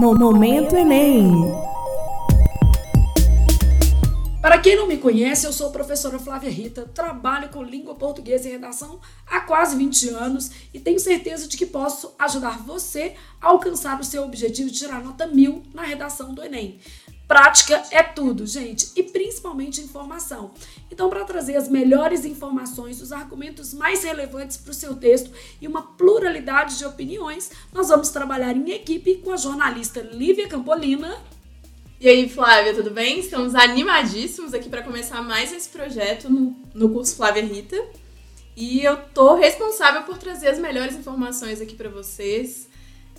Momento Enem. Para quem não me conhece, eu sou a professora Flávia Rita, trabalho com língua portuguesa e redação há quase 20 anos e tenho certeza de que posso ajudar você a alcançar o seu objetivo de tirar nota mil na redação do Enem. Prática é tudo, gente, e principalmente informação. Então, para trazer as melhores informações, os argumentos mais relevantes para o seu texto e uma pluralidade de opiniões, nós vamos trabalhar em equipe com a jornalista Lívia Campolina. E aí, Flávia, tudo bem? Estamos animadíssimos aqui para começar mais esse projeto no, no curso Flávia Rita. E eu tô responsável por trazer as melhores informações aqui para vocês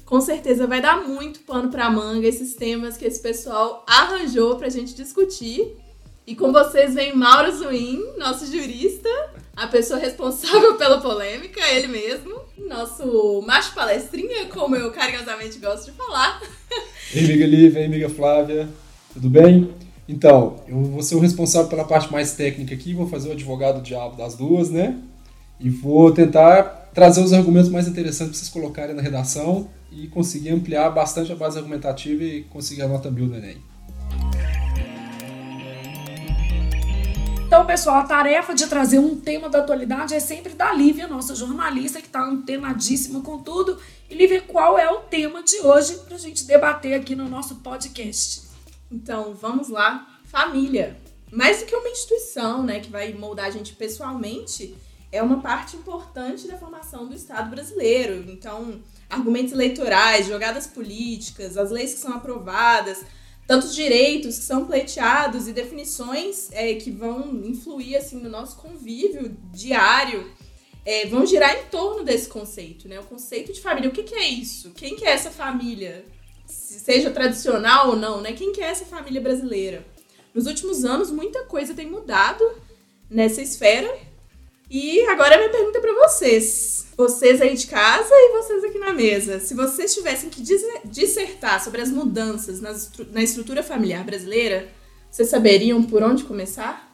com certeza vai dar muito pano para manga esses temas que esse pessoal arranjou para a gente discutir. E com vocês vem Mauro Zuin, nosso jurista, a pessoa responsável pela polêmica, ele mesmo, nosso macho palestrinha, como eu carinhosamente gosto de falar. Ei, amiga Lívia, ei, amiga Flávia, tudo bem? Então, eu vou ser o responsável pela parte mais técnica aqui, vou fazer o advogado diabo das duas, né? E vou tentar trazer os argumentos mais interessantes para vocês colocarem na redação e conseguir ampliar bastante a base argumentativa e conseguir a nota mil do Enem. Então, pessoal, a tarefa de trazer um tema da atualidade é sempre da Lívia, nossa jornalista, que está antenadíssima com tudo. E, Lívia, qual é o tema de hoje para a gente debater aqui no nosso podcast? Então, vamos lá. Família. Mais do que uma instituição, né, que vai moldar a gente pessoalmente, é uma parte importante da formação do Estado brasileiro. Então, argumentos eleitorais, jogadas políticas, as leis que são aprovadas, tantos direitos que são pleiteados e definições é, que vão influir assim no nosso convívio diário é, vão girar em torno desse conceito, né? O conceito de família. O que, que é isso? Quem que é essa família? Seja tradicional ou não, né? Quem que é essa família brasileira? Nos últimos anos, muita coisa tem mudado nessa esfera. E agora minha pergunta é para vocês vocês aí de casa e vocês aqui na mesa. Se vocês tivessem que dissertar sobre as mudanças na estrutura familiar brasileira, vocês saberiam por onde começar?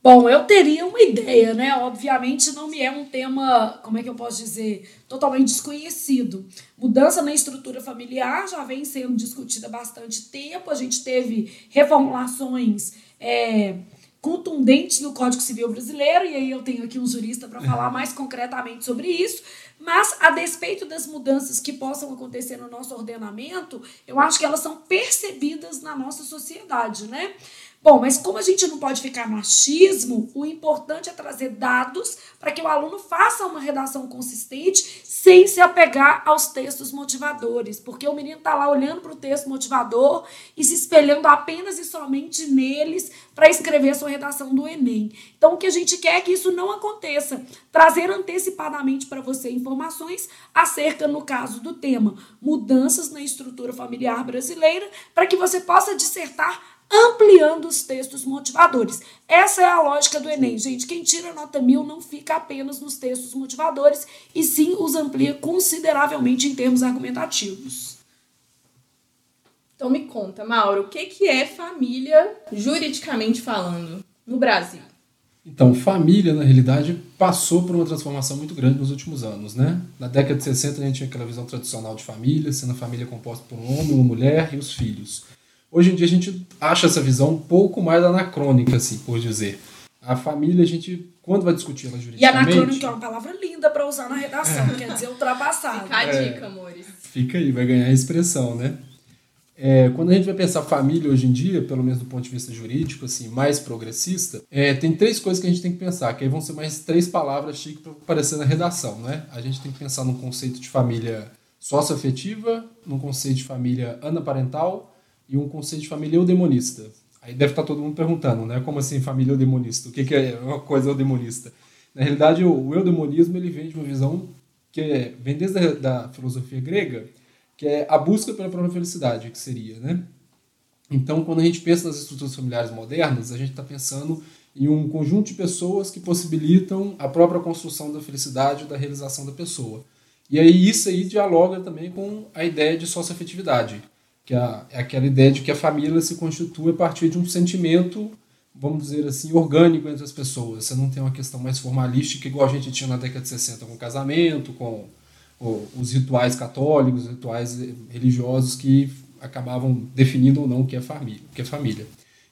Bom, eu teria uma ideia, né? Obviamente não me é um tema, como é que eu posso dizer, totalmente desconhecido. Mudança na estrutura familiar já vem sendo discutida há bastante tempo. A gente teve reformulações é, contundentes no Código Civil Brasileiro, e aí eu tenho aqui um jurista para falar mais concretamente sobre isso, mas a despeito das mudanças que possam acontecer no nosso ordenamento, eu acho que elas são percebidas na nossa sociedade, né? Bom, mas como a gente não pode ficar no achismo, o importante é trazer dados para que o aluno faça uma redação consistente sem se apegar aos textos motivadores, porque o menino está lá olhando para o texto motivador e se espelhando apenas e somente neles para escrever a sua redação do Enem. Então, o que a gente quer é que isso não aconteça, trazer antecipadamente para você informações acerca, no caso do tema, mudanças na estrutura familiar brasileira, para que você possa dissertar ampliando os textos motivadores. Essa é a lógica do Enem, gente. Quem tira nota mil não fica apenas nos textos motivadores e sim os amplia consideravelmente em termos argumentativos. Então me conta, Mauro, o que, que é família juridicamente falando no Brasil? Então, família, na realidade, passou por uma transformação muito grande nos últimos anos, né? Na década de 60, a gente tinha aquela visão tradicional de família, sendo a família composta por um homem, uma mulher e os filhos. Hoje em dia a gente acha essa visão um pouco mais anacrônica, assim, por dizer. A família, a gente, quando vai discutir ela juridicamente... E anacrônica é uma palavra linda para usar na redação, é. quer dizer ultrapassado. Fica a dica, é, amores. Fica aí, vai ganhar a expressão, né? É, quando a gente vai pensar família hoje em dia, pelo menos do ponto de vista jurídico, assim, mais progressista, é, tem três coisas que a gente tem que pensar, que aí vão ser mais três palavras chique para aparecer na redação, né? A gente tem que pensar num conceito de família socioafetiva, num conceito de família anaparental e um conceito de família eudemonista. Aí deve estar todo mundo perguntando, né? Como assim família eudemonista? O que, que é uma coisa eudemonista? Na realidade, o, eudemonismo ele vem de uma visão que é, vem desde a da filosofia grega, que é a busca pela própria felicidade, que seria, né? Então, quando a gente pensa nas estruturas familiares modernas, a gente está pensando em um conjunto de pessoas que possibilitam a própria construção da felicidade da realização da pessoa. E aí isso aí dialoga também com a ideia de socioafetividade, que é, aquela ideia de que a família se constitui a partir de um sentimento, vamos dizer assim, orgânico entre as pessoas. Você não tem uma questão mais formalística, igual a gente tinha na década de 60 com o casamento, com, os rituais católicos, os rituais religiosos que acabavam definindo ou não o que é família. O que é família.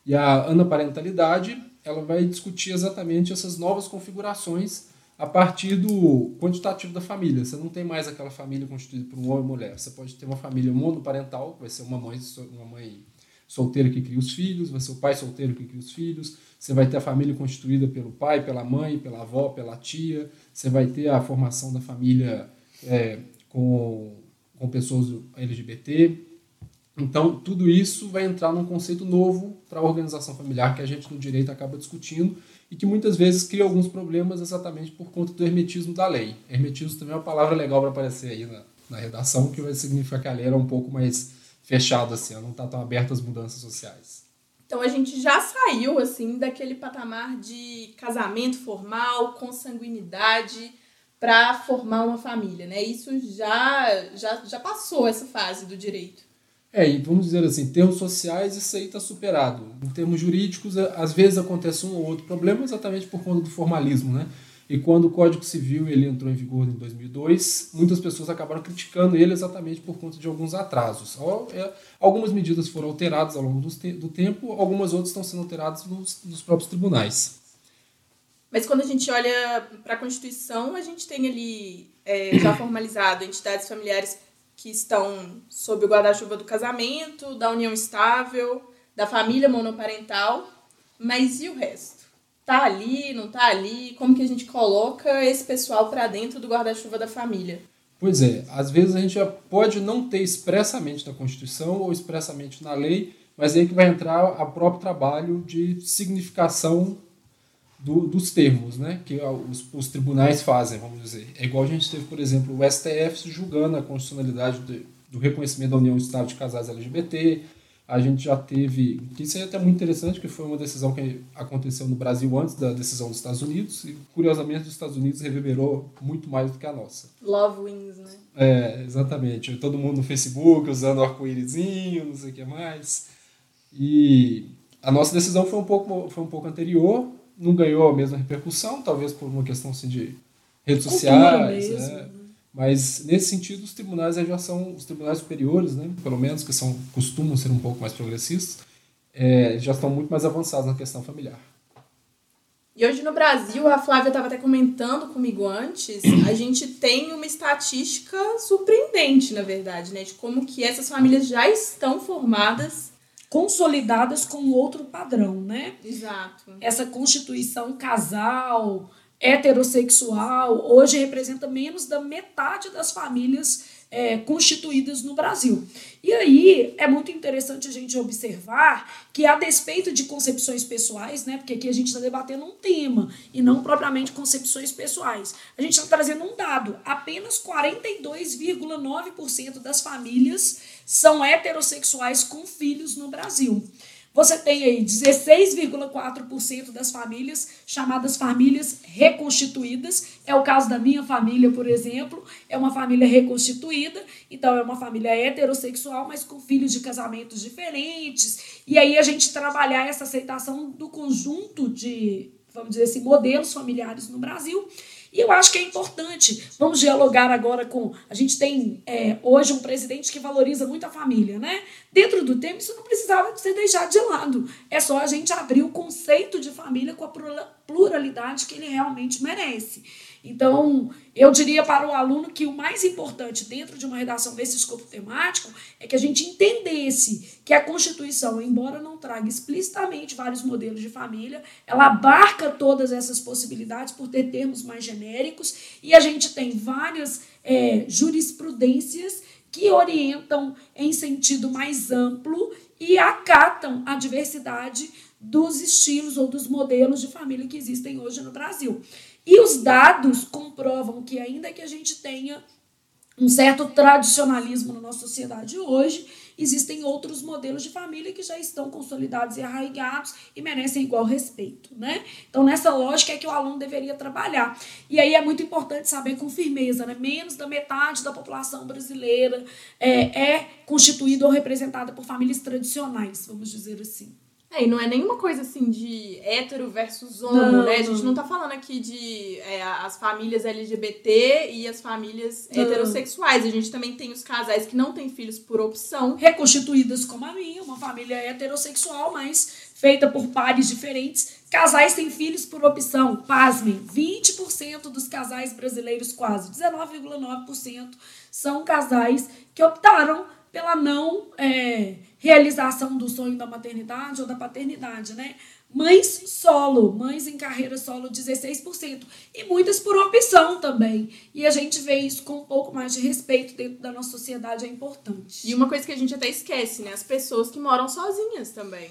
E a anaparentalidade ela vai discutir exatamente essas novas configurações a partir do quantitativo da família. Você não tem mais aquela família constituída por um homem e mulher. Você pode ter uma família monoparental, vai ser uma mãe, uma mãe solteira que cria os filhos, vai ser o pai solteiro que cria os filhos. Você vai ter a família constituída pelo pai, pela mãe, pela avó, pela tia. Você vai ter a formação da família é, com, com pessoas LGBT. Então, tudo isso vai entrar num conceito novo para a organização familiar que a gente no direito acaba discutindo e que muitas vezes cria alguns problemas exatamente por conta do hermetismo da lei. Hermetismo também é uma palavra legal para aparecer aí na, na redação, que vai significar que a lei era um pouco mais fechada, assim, não está tão aberta às mudanças sociais. Então a gente já saiu assim daquele patamar de casamento formal, consanguinidade para formar uma família, né? Isso já, já já passou essa fase do direito. É, e vamos dizer assim, em termos sociais isso aí está superado. Em termos jurídicos, às vezes acontece um ou outro problema exatamente por conta do formalismo, né? E quando o Código Civil ele entrou em vigor em 2002, muitas pessoas acabaram criticando ele exatamente por conta de alguns atrasos. É, algumas medidas foram alteradas ao longo do tempo, algumas outras estão sendo alteradas nos, nos próprios tribunais. Mas quando a gente olha para a Constituição, a gente tem ali é, já formalizado entidades familiares que estão sob o guarda-chuva do casamento, da união estável, da família monoparental, mas e o resto? Tá ali, não tá ali? Como que a gente coloca esse pessoal para dentro do guarda-chuva da família? Pois é, às vezes a gente já pode não ter expressamente na Constituição ou expressamente na lei, mas aí que vai entrar o próprio trabalho de significação do, dos termos né, que os, os, tribunais fazem, vamos dizer. É igual a gente teve, por exemplo, o STF julgando a constitucionalidade do, do reconhecimento da união estável de casais LGBT. A gente já teve, que isso é até muito interessante, que foi uma decisão que aconteceu no Brasil antes da decisão dos Estados Unidos, e curiosamente os Estados Unidos reverberou muito mais do que a nossa. Love wins, né? É, exatamente. Todo mundo no Facebook usando arco-írisinho, não sei o que mais. E a nossa decisão foi um pouco, foi um pouco anterior, não ganhou a mesma repercussão, talvez por uma questão assim, de redes sociais. Mesmo, né? Mas nesse sentido, os tribunais já são os tribunais superiores, né? pelo menos que são costumam ser um pouco mais progressistas, é, já estão muito mais avançados na questão familiar. E hoje no Brasil, a Flávia estava até comentando comigo antes, a gente tem uma estatística surpreendente, na verdade, né? De como que essas famílias já estão formadas consolidadas com outro padrão, né? Exato. Essa constituição casal, heterossexual, hoje representa menos da metade das famílias é, constituídas no Brasil. E aí é muito interessante a gente observar que, a despeito de concepções pessoais, né, porque aqui a gente está debatendo um tema e não propriamente concepções pessoais, a gente está trazendo um dado: apenas 42,9% das famílias são heterossexuais com filhos no Brasil. Você tem aí 16,4% das famílias chamadas famílias reconstituídas. É o caso da minha família, por exemplo. É uma família reconstituída, então é uma família heterossexual, mas com filhos de casamentos diferentes. E aí a gente trabalhar essa aceitação do conjunto de, vamos dizer assim, modelos familiares no Brasil e eu acho que é importante. Vamos dialogar agora com. A gente tem é, hoje um presidente que valoriza muito a família, né? Dentro do tempo, isso não precisava ser deixado de lado. É só a gente abrir o conceito de família com a pluralidade que ele realmente merece. Então, eu diria para o aluno que o mais importante dentro de uma redação desse escopo temático é que a gente entendesse que a Constituição, embora não traga explicitamente vários modelos de família, ela abarca todas essas possibilidades por ter termos mais genéricos e a gente tem várias é, jurisprudências que orientam em sentido mais amplo e acatam a diversidade dos estilos ou dos modelos de família que existem hoje no Brasil. E os dados comprovam que, ainda que a gente tenha um certo tradicionalismo na nossa sociedade hoje, existem outros modelos de família que já estão consolidados e arraigados e merecem igual respeito, né? Então, nessa lógica é que o aluno deveria trabalhar. E aí é muito importante saber com firmeza, né? Menos da metade da população brasileira é, é constituída ou representada por famílias tradicionais, vamos dizer assim. É, e não é nenhuma coisa assim de hétero versus homo, Não, né? A gente não. tá falando aqui de é, as famílias LGBT e as famílias Não. heterossexuais. A gente também tem os casais que não têm filhos por opção. reconstituídas como a minha, uma família heterossexual, mas feita por pares diferentes. Casais têm filhos por opção. Pasmem, 20% dos casais brasileiros, quase 19,9%, são casais que optaram pela não é, realização do sonho da maternidade ou da paternidade, né? Mães solo, mães em carreira solo, 16%. E muitas por opção também. E a gente vê isso com um pouco mais de respeito dentro da nossa sociedade, é importante. E uma coisa que a gente até esquece, né? As pessoas que moram sozinhas também.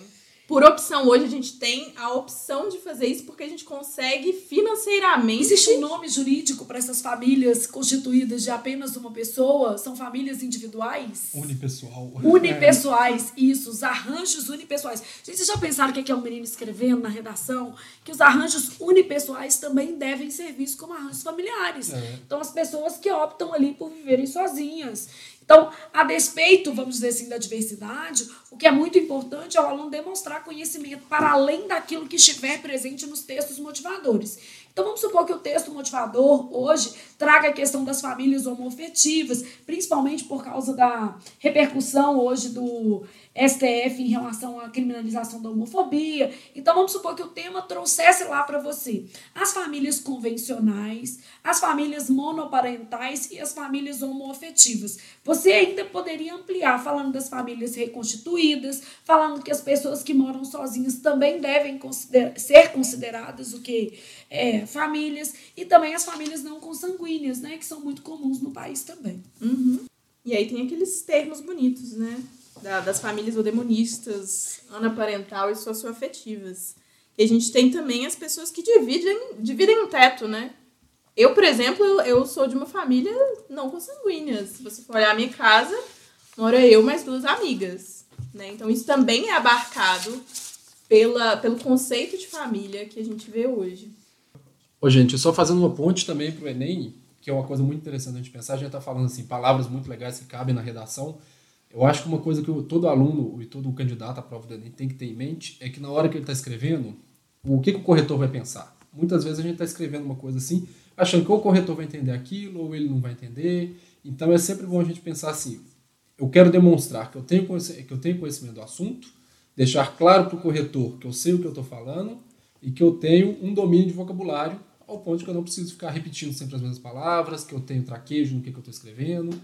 Por opção, hoje a gente tem a opção de fazer isso porque a gente consegue financeiramente. Existe um nome jurídico para essas famílias constituídas de apenas uma pessoa? São famílias individuais? Unipessoal. Unipessoais, isso, os arranjos unipessoais. Gente, vocês já pensaram o que é que é um menino escrevendo na redação? Que os arranjos unipessoais também devem ser vistos como arranjos familiares. É. Então, as pessoas que optam ali por viverem sozinhas. Então, a despeito, vamos dizer assim, da diversidade, o que é muito importante é o aluno demonstrar conhecimento para além daquilo que estiver presente nos textos motivadores. Então, vamos supor que o texto motivador hoje traga a questão das famílias homoafetivas, principalmente por causa da repercussão hoje do STF em relação à criminalização da homofobia. Então, vamos supor que o tema trouxesse lá para você as famílias convencionais, as famílias monoparentais e as famílias homoafetivas. Você ainda poderia ampliar falando das famílias reconstituídas, falando que as pessoas que moram sozinhas também devem consider- ser consideradas o que é, famílias e também as famílias não consanguíneas, né, que são muito comuns no país também. E aí tem aqueles termos bonitos, né? Da- das famílias odemonistas, anaparental e socioafetivas. E a gente tem também as pessoas que dividem, dividem um teto, né? Eu, por exemplo, eu, eu sou de uma família não consanguínea. Se você for olhar a minha casa, mora eu mais duas amigas. Né? Então isso também é abarcado pela, pelo conceito de família que a gente vê hoje. Ô, gente, só fazendo uma ponte também pro Enem, que é uma coisa muito interessante a gente pensar, a gente tá falando assim, palavras muito legais que cabem na redação. Eu acho que uma coisa que o- todo aluno e todo candidato à prova do Enem tem que ter em mente é que na hora que ele está escrevendo, o que, que o corretor vai pensar? Muitas vezes a gente está escrevendo uma coisa assim, achando que ou o corretor vai entender aquilo ou ele não vai entender. Então é sempre bom a gente pensar assim: eu quero demonstrar que eu tenho, que eu tenho conhecimento do assunto, deixar claro para o corretor que eu sei o que eu estou falando e que eu tenho um domínio de vocabulário ao ponto que eu não preciso ficar repetindo sempre as mesmas palavras, que eu tenho traquejo no que, que eu estou escrevendo.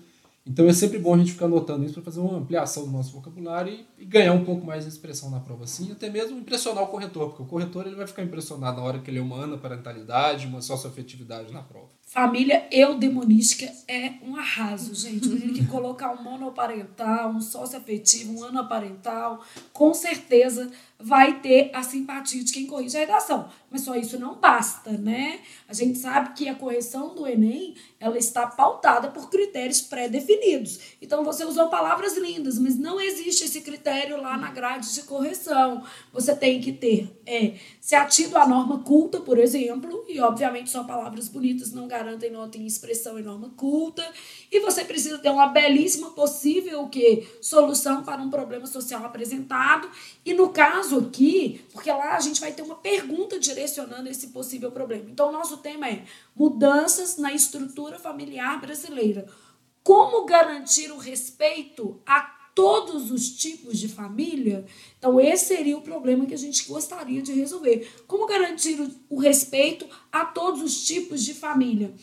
Então é sempre bom a gente ficar anotando isso para fazer uma ampliação do nosso vocabulário e, e ganhar um pouco mais de expressão na prova assim, até mesmo impressionar o corretor, porque o corretor ele vai ficar impressionado na hora que ele é uma anaparentalidade, uma socioafetividade na prova. Família eudemonística é um arraso, gente. Menino que colocar um monoparental, um sócio-afetivo, um anaparental, com certeza vai ter a simpatia de quem corrige a redação. Mas só isso não basta, né? A gente sabe que a correção do Enem, ela está pautada por critérios pré-definidos. Então, você usou palavras lindas, mas não existe esse critério lá na grade de correção. Você tem que ter, é, se atido à norma culta, por exemplo, e obviamente só palavras bonitas não garantem nota em expressão e norma culta. E você precisa ter uma belíssima possível que solução para um problema social apresentado. E no caso aqui, porque lá a gente vai ter uma pergunta direcionando esse possível problema. Então, nosso tema é mudanças na estrutura familiar brasileira. Como garantir o respeito a todos os tipos de família? Então, esse seria o problema que a gente gostaria de resolver. Como garantir o, respeito a todos os tipos de família?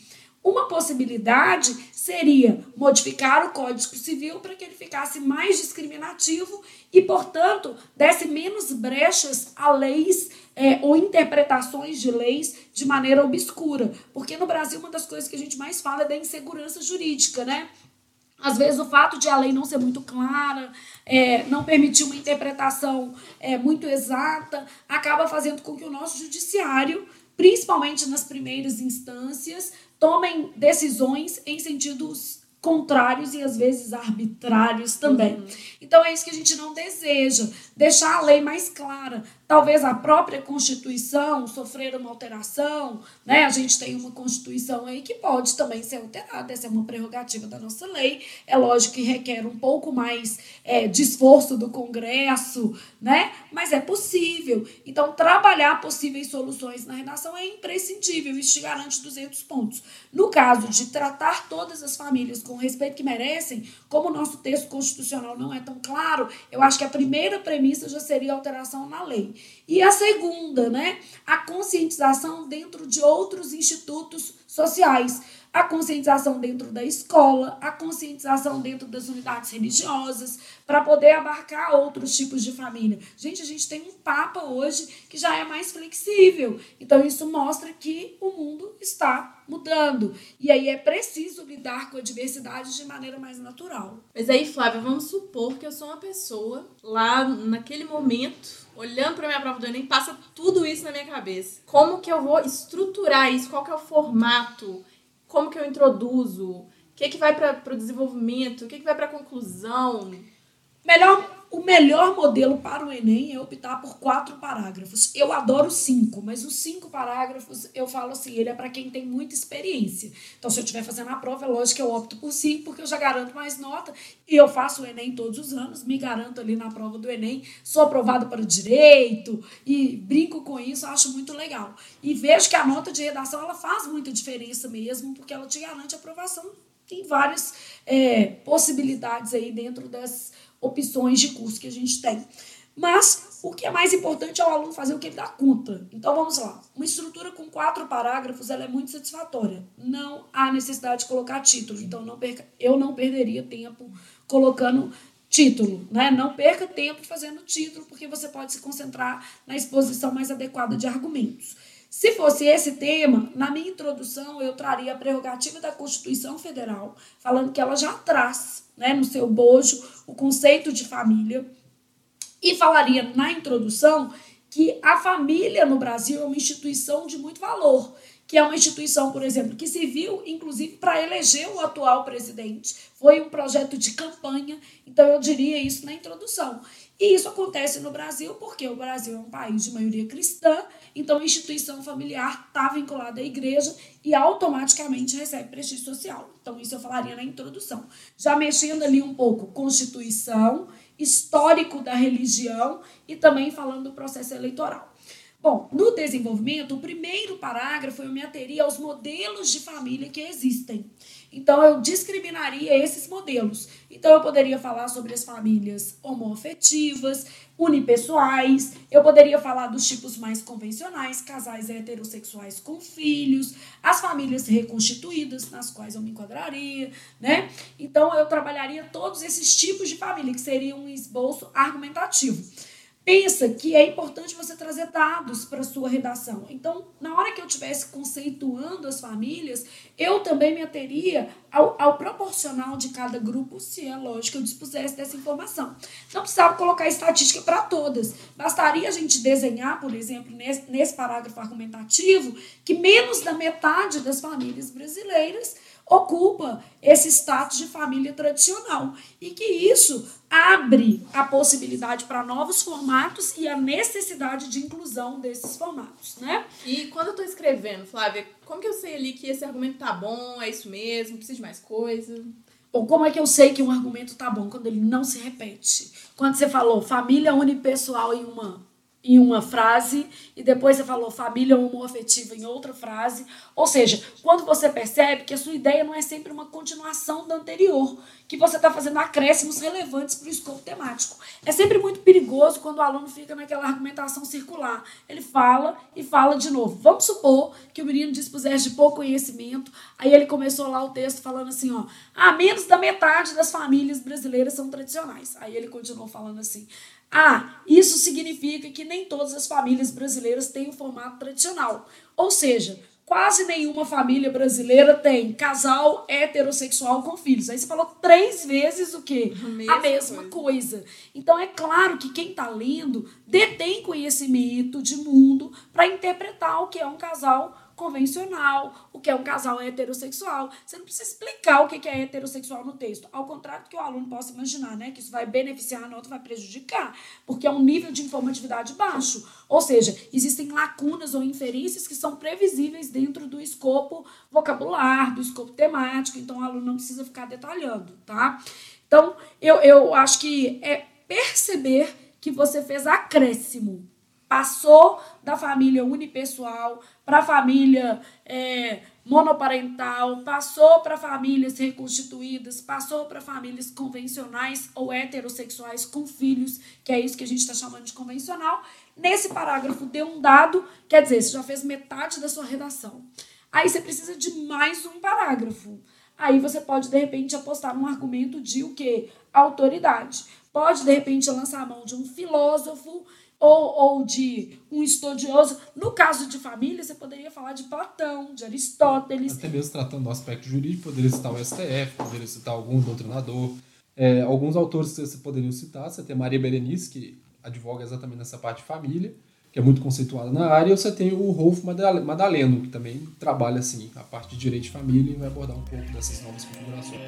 Uma possibilidade seria modificar o Código Civil para que ele ficasse mais discriminativo e, portanto, desse menos brechas a leis é, ou interpretações de leis de maneira obscura. Porque no Brasil, uma das coisas que a gente mais fala é da insegurança jurídica, né? Às vezes o fato de a lei não ser muito clara, é, não permitir uma interpretação é, muito exata, acaba fazendo com que o nosso judiciário, principalmente nas primeiras instâncias, tomem decisões em sentidos contrários e às vezes arbitrários também. Então é isso que a gente não deseja, deixar a lei mais clara. Talvez a própria Constituição sofrer uma alteração, né? A gente tem uma Constituição aí que pode também ser alterada, essa é uma prerrogativa da nossa lei. É lógico que requer um pouco mais é, de esforço do Congresso, né? Mas é possível. Então, trabalhar possíveis soluções na redação é imprescindível, isso te garante 200 pontos. No caso de tratar todas as famílias com o respeito que merecem, como o nosso texto constitucional não é tão claro, eu acho que a primeira premissa já seria alteração na lei. E a segunda, né, a conscientização dentro de outros institutos sociais a conscientização dentro da escola, a conscientização dentro das unidades religiosas, para poder abarcar outros tipos de família. Gente, a gente tem um Papa hoje que já é mais flexível. Então, isso mostra que o mundo está mudando. E aí é preciso lidar com a diversidade de maneira mais natural. Mas aí, Flávia, vamos supor que eu sou uma pessoa lá naquele momento olhando para minha prova do Enem, passa tudo isso na minha cabeça. Como que eu vou estruturar isso? Qual que é o formato? como que eu introduzo, o que, que vai para o desenvolvimento, o que, que vai para a conclusão. Melhor o melhor modelo para o Enem é optar por quatro parágrafos. Eu adoro cinco, mas os cinco parágrafos eu falo assim, ele é para quem tem muita experiência. Então, se eu estiver fazendo a prova, é lógico que eu opto por cinco, porque eu já garanto mais nota. E eu faço o Enem todos os anos, me garanto ali na prova do Enem, sou aprovado para direito e brinco com isso, acho muito legal. E vejo que a nota de redação ela faz muita diferença mesmo, porque ela te garante aprovação. Tem várias é, possibilidades aí dentro das opções de curso que a gente tem. Mas o que é mais importante é o aluno fazer o que ele dá conta. Então vamos lá. Uma estrutura com quatro parágrafos ela é muito satisfatória. Não há necessidade de colocar título. Então não perca, eu não perderia tempo colocando título, né? Não perca tempo fazendo título, porque você pode se concentrar na exposição mais adequada de argumentos. Se fosse esse tema, na minha introdução eu traria a prerrogativa da Constituição Federal, falando que ela já traz né, no seu bojo o conceito de família, e falaria na introdução que a família no Brasil é uma instituição de muito valor, que é uma instituição, por exemplo, que se viu, inclusive, para eleger o atual presidente. Foi um projeto de campanha, então eu diria isso na introdução. E isso acontece no Brasil porque o Brasil é um país de maioria cristã, então a instituição familiar está vinculada à igreja e automaticamente recebe prestígio social. Então, isso eu falaria na introdução. Já mexendo ali um pouco Constituição, histórico da religião e também falando do processo eleitoral. Bom, no desenvolvimento, o primeiro parágrafo eu me ateria aos modelos de família que existem. Então, eu discriminaria esses modelos. Então, eu poderia falar sobre as famílias homoafetivas, unipessoais, eu poderia falar dos tipos mais convencionais, casais heterossexuais com filhos, as famílias reconstituídas, nas quais eu me enquadraria, né? Então, eu trabalharia todos esses tipos de família, que seria um esboço argumentativo pensa que é importante você trazer dados para sua redação. Então, na hora que eu estivesse conceituando as famílias, eu também me ateria ao, ao, proporcional de cada grupo, se é lógico eu dispusesse dessa informação. Não precisava colocar estatística para todas. Bastaria a gente desenhar, por exemplo, nesse, nesse parágrafo argumentativo, que menos da metade das famílias brasileiras ocupa esse status de família tradicional e que isso abre a possibilidade para novos formatos e a necessidade de inclusão desses formatos, né? E quando eu estou escrevendo, Flávia, como que eu sei ali que esse argumento tá bom, é isso mesmo, precisa de mais coisa? Ou como é que eu sei que um argumento tá bom quando ele não se repete? Quando você falou família unipessoal em uma em uma frase e depois você falou família homoafetiva em outra frase. Ou seja, quando você percebe que a sua ideia não é sempre uma continuação da anterior, que você está fazendo acréscimos relevantes para o escopo temático. É sempre muito perigoso quando o aluno fica naquela argumentação circular. Ele fala e fala de novo. Vamos supor que o menino dispusesse de pouco conhecimento, aí ele começou lá o texto falando assim, ó, ah, menos da metade das famílias brasileiras são tradicionais. Aí ele continuou falando assim, ah, isso significa que nem todas as famílias brasileiras têm o formato tradicional. Ou seja, quase nenhuma família brasileira tem casal heterossexual com filhos. Aí você falou três vezes o quê? A mesma, a mesma coisa. coisa. Então é claro que quem está lendo detém conhecimento de mundo para interpretar o que é um casal convencional, o que é um casal heterossexual. Você não precisa explicar o que é heterossexual no texto. Ao contrário do que o aluno possa imaginar, né? Que isso vai beneficiar a nota, vai prejudicar, porque é um nível de informatividade baixo. Ou seja, existem lacunas ou inferências que são previsíveis dentro do escopo vocabular, do escopo temático, então o aluno não precisa ficar detalhando, tá? Então, eu, eu acho que é perceber que você fez acréscimo passou da família unipessoal para a família é, monoparental, passou para famílias reconstituídas, passou para famílias convencionais ou heterossexuais com filhos, que é isso que a gente está chamando de convencional. Nesse parágrafo deu um dado, quer dizer, você já fez metade da sua redação. Aí você precisa de mais um parágrafo. Aí você pode, de repente, apostar num argumento de o quê? Autoridade. Pode, de repente, lançar a mão de um filósofo ou, ou de um estudioso. No caso de família, você poderia falar de Platão, de Aristóteles. Até mesmo tratando do aspecto jurídico, poderia citar o STF, poderia citar algum doutrinador. É, alguns autores que você poderia citar, você tem Maria Berenice, que advoga exatamente nessa parte de família, que é muito conceituada na área, e você tem o Rolf Madaleno, que também trabalha assim, a parte de direito de família e vai abordar um pouco dessas novas configurações.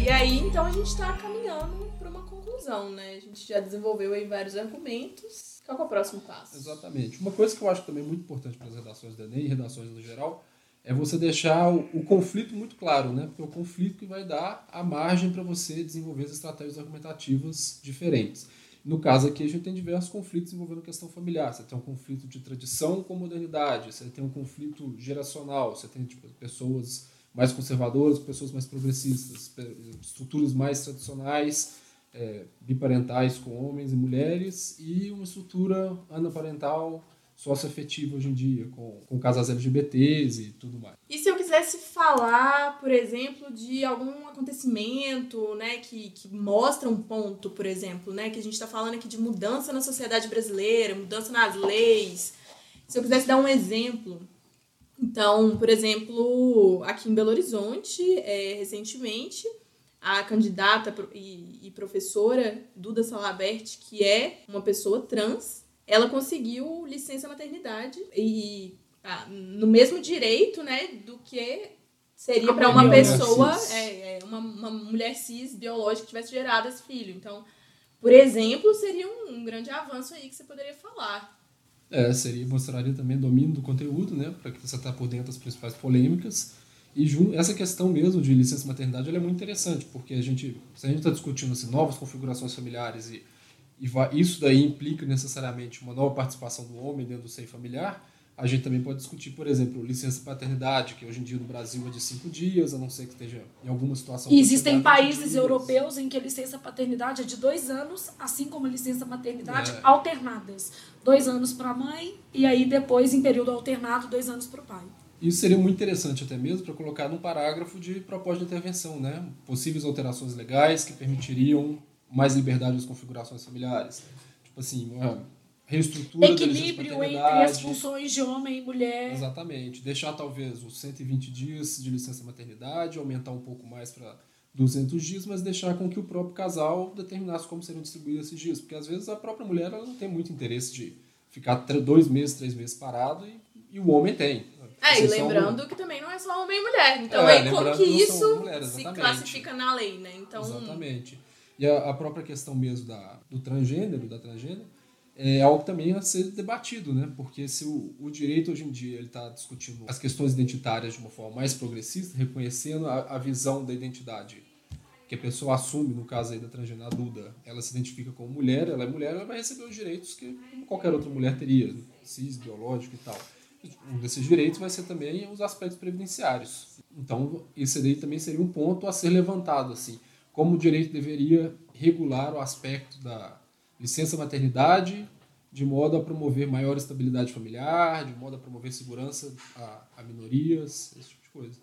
E aí, então, a gente está caminhando para uma conclusão, né? A gente já desenvolveu aí vários argumentos. Qual é o próximo passo? Exatamente. Uma coisa que eu acho também muito importante para as redações do Enem e redações no geral é você deixar o, o, conflito muito claro, né? Porque é o conflito que vai dar a margem para você desenvolver as estratégias argumentativas diferentes. No caso aqui, a gente tem diversos conflitos envolvendo questão familiar. Você tem um conflito de tradição com modernidade, você tem um conflito geracional, você tem tipo, pessoas mais conservadoras, pessoas mais progressistas, estruturas mais tradicionais é, biparentais com homens e mulheres e uma estrutura anaparental socioafetiva hoje em dia, com, com casas LGBTs e tudo mais. E se eu quisesse falar, por exemplo, de algum acontecimento né, que, que mostra um ponto, por exemplo, né, que a gente está falando aqui de mudança na sociedade brasileira, mudança nas leis. Se eu quisesse dar um exemplo, então, por exemplo, aqui em Belo Horizonte, é, recentemente, a candidata e, professora Duda Salabert, que é uma pessoa trans, ela conseguiu licença maternidade e ah, no mesmo direito, né, do que seria para uma pessoa, é, é, uma, uma mulher cis biológica que tivesse gerado esse filho. Então, por exemplo, seria um, um grande avanço aí que você poderia falar. É, seria, mostraria também domínio do conteúdo, né, para que você está por dentro das principais polêmicas e essa questão mesmo de licença maternidade é muito interessante, porque a gente, se a gente está discutindo assim, novas configurações familiares e, e vai, isso daí implica necessariamente uma nova participação do homem dentro do seio familiar, a gente também pode discutir, por exemplo, licença paternidade, que hoje em dia no Brasil é de cinco dias, a não ser que esteja em alguma situação. Existem países europeus em que a licença paternidade é de dois anos, assim como a licença maternidade é. alternadas. Dois anos para a mãe e aí depois, em período alternado, dois anos para o pai. Isso seria muito interessante até mesmo para colocar num parágrafo de proposta de intervenção, né? Possíveis alterações legais que permitiriam mais liberdade às configurações familiares. Tipo assim, uma reestrutura Equilíbrio entre as funções de homem e mulher. Exatamente. Deixar talvez os 120 dias de licença maternidade, aumentar um pouco mais para 200 dias, mas deixar com que o próprio casal determinasse como seriam distribuídos esses dias. Porque às vezes a própria mulher ela não tem muito interesse de ficar dois meses, três meses parado e, e o homem tem. É, e lembrando que também não é só homem e mulher. Então, é, aí como que isso mulher, se classifica na lei, né? Então... Exatamente. E a, a própria questão mesmo da, do transgênero, da transgênero, é algo também a ser debatido, né? Porque se o, o direito hoje em dia ele está discutindo as questões identitárias de uma forma mais progressista, reconhecendo a, a visão da identidade que a pessoa assume, no caso aí da transgênero Duda, ela se identifica como mulher, ela é mulher, ela vai receber os direitos que qualquer outra mulher teria, cis, biológico e tal um desses direitos vai ser também os aspectos previdenciários. Então, esse daí também seria um ponto a ser levantado, assim, como o direito deveria regular o aspecto da licença maternidade, de modo a promover maior estabilidade familiar, de modo a promover segurança a, a minorias, esse tipo de coisa.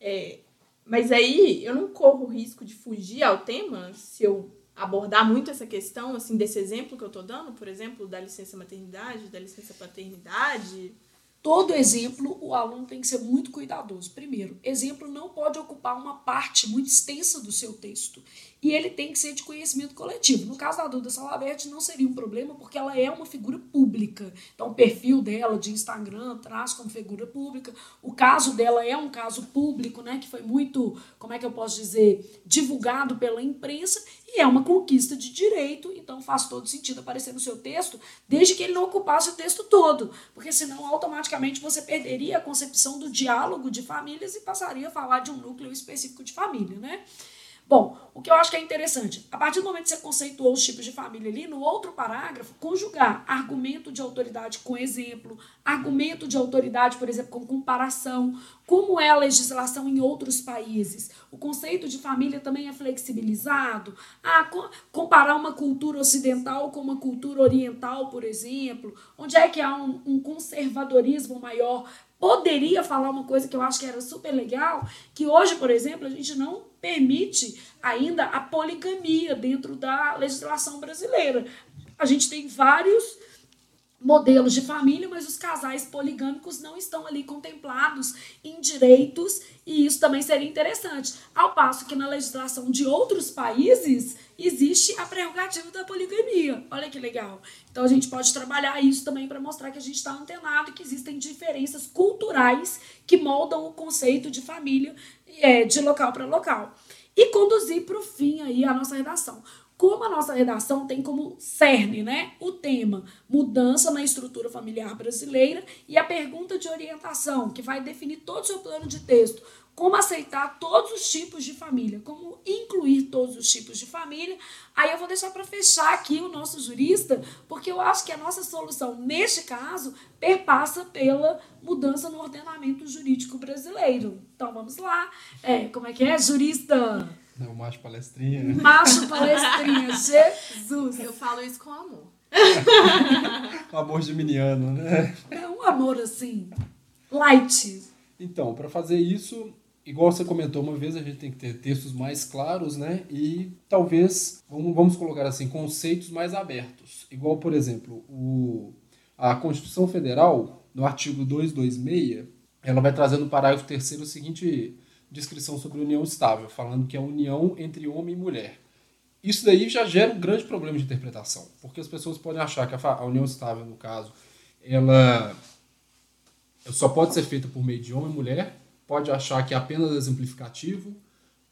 É, mas aí eu não corro o risco de fugir ao tema se eu abordar muito essa questão, assim, desse exemplo que eu estou dando, por exemplo, da licença maternidade, da licença paternidade. Todo exemplo, o aluno tem que ser muito cuidadoso. Primeiro, exemplo não pode ocupar uma parte muito extensa do seu texto. e ele tem que ser de conhecimento coletivo. No caso da Duda Salabert, não seria um problema, porque ela é uma figura pública. Então, o perfil dela de Instagram traz como figura pública. O caso dela é um caso público, né, que foi muito, como é que eu posso dizer, divulgado pela imprensa, e é uma conquista de direito, então faz todo sentido aparecer no seu texto, desde que ele não ocupasse o texto todo, porque senão automaticamente você perderia a concepção do diálogo de famílias e passaria a falar de um núcleo específico de família, né? Bom, o que eu acho que é interessante, a partir do momento que você conceituou os tipos de família ali, no outro parágrafo, conjugar argumento de autoridade com exemplo, argumento de autoridade, por exemplo, com comparação, como é a legislação em outros países. O conceito de família também é flexibilizado. Ah, comparar uma cultura ocidental com uma cultura oriental, por exemplo, onde é que há um, um conservadorismo maior poderia falar uma coisa que eu acho que era super legal, que hoje, por exemplo, a gente não permite ainda a poligamia dentro da legislação brasileira. A gente tem vários modelos de família, mas os casais poligâmicos não estão ali contemplados em direitos e isso também seria interessante. Ao passo que na legislação de outros países existe a prerrogativa da poligamia. Olha que legal. Então a gente pode trabalhar isso também para mostrar que a gente está antenado que existem diferenças culturais que moldam o conceito de família é, de local para local. E conduzir para o fim aí a nossa redação. Como a nossa redação tem como cerne né, o tema mudança na estrutura familiar brasileira e a pergunta de orientação, que vai definir todo o seu plano de texto, como aceitar todos os tipos de família, como incluir todos os tipos de família. Aí eu vou deixar para fechar aqui o nosso jurista, porque eu acho que a nossa solução, neste caso, perpassa pela mudança no ordenamento jurídico brasileiro. Então vamos lá. É, como é que é, jurista? É o macho palestrinha. Macho palestrinha, Jesus. Eu falo isso com amor. o amor geminiano, né? É um amor assim, light. Então, para fazer isso, igual você comentou uma vez, a gente tem que ter textos mais claros, né? E talvez, vamos, vamos colocar assim, conceitos mais abertos. Igual, por exemplo, o, a Constituição Federal, no artigo 226, ela vai trazer no parágrafo terceiro o seguinte descrição sobre união estável, falando que é a união entre homem e mulher. Isso daí já gera um grande problema de interpretação, porque as pessoas podem achar que a, união estável, no caso, ela só pode ser feita por meio de homem e mulher, pode achar que é apenas exemplificativo,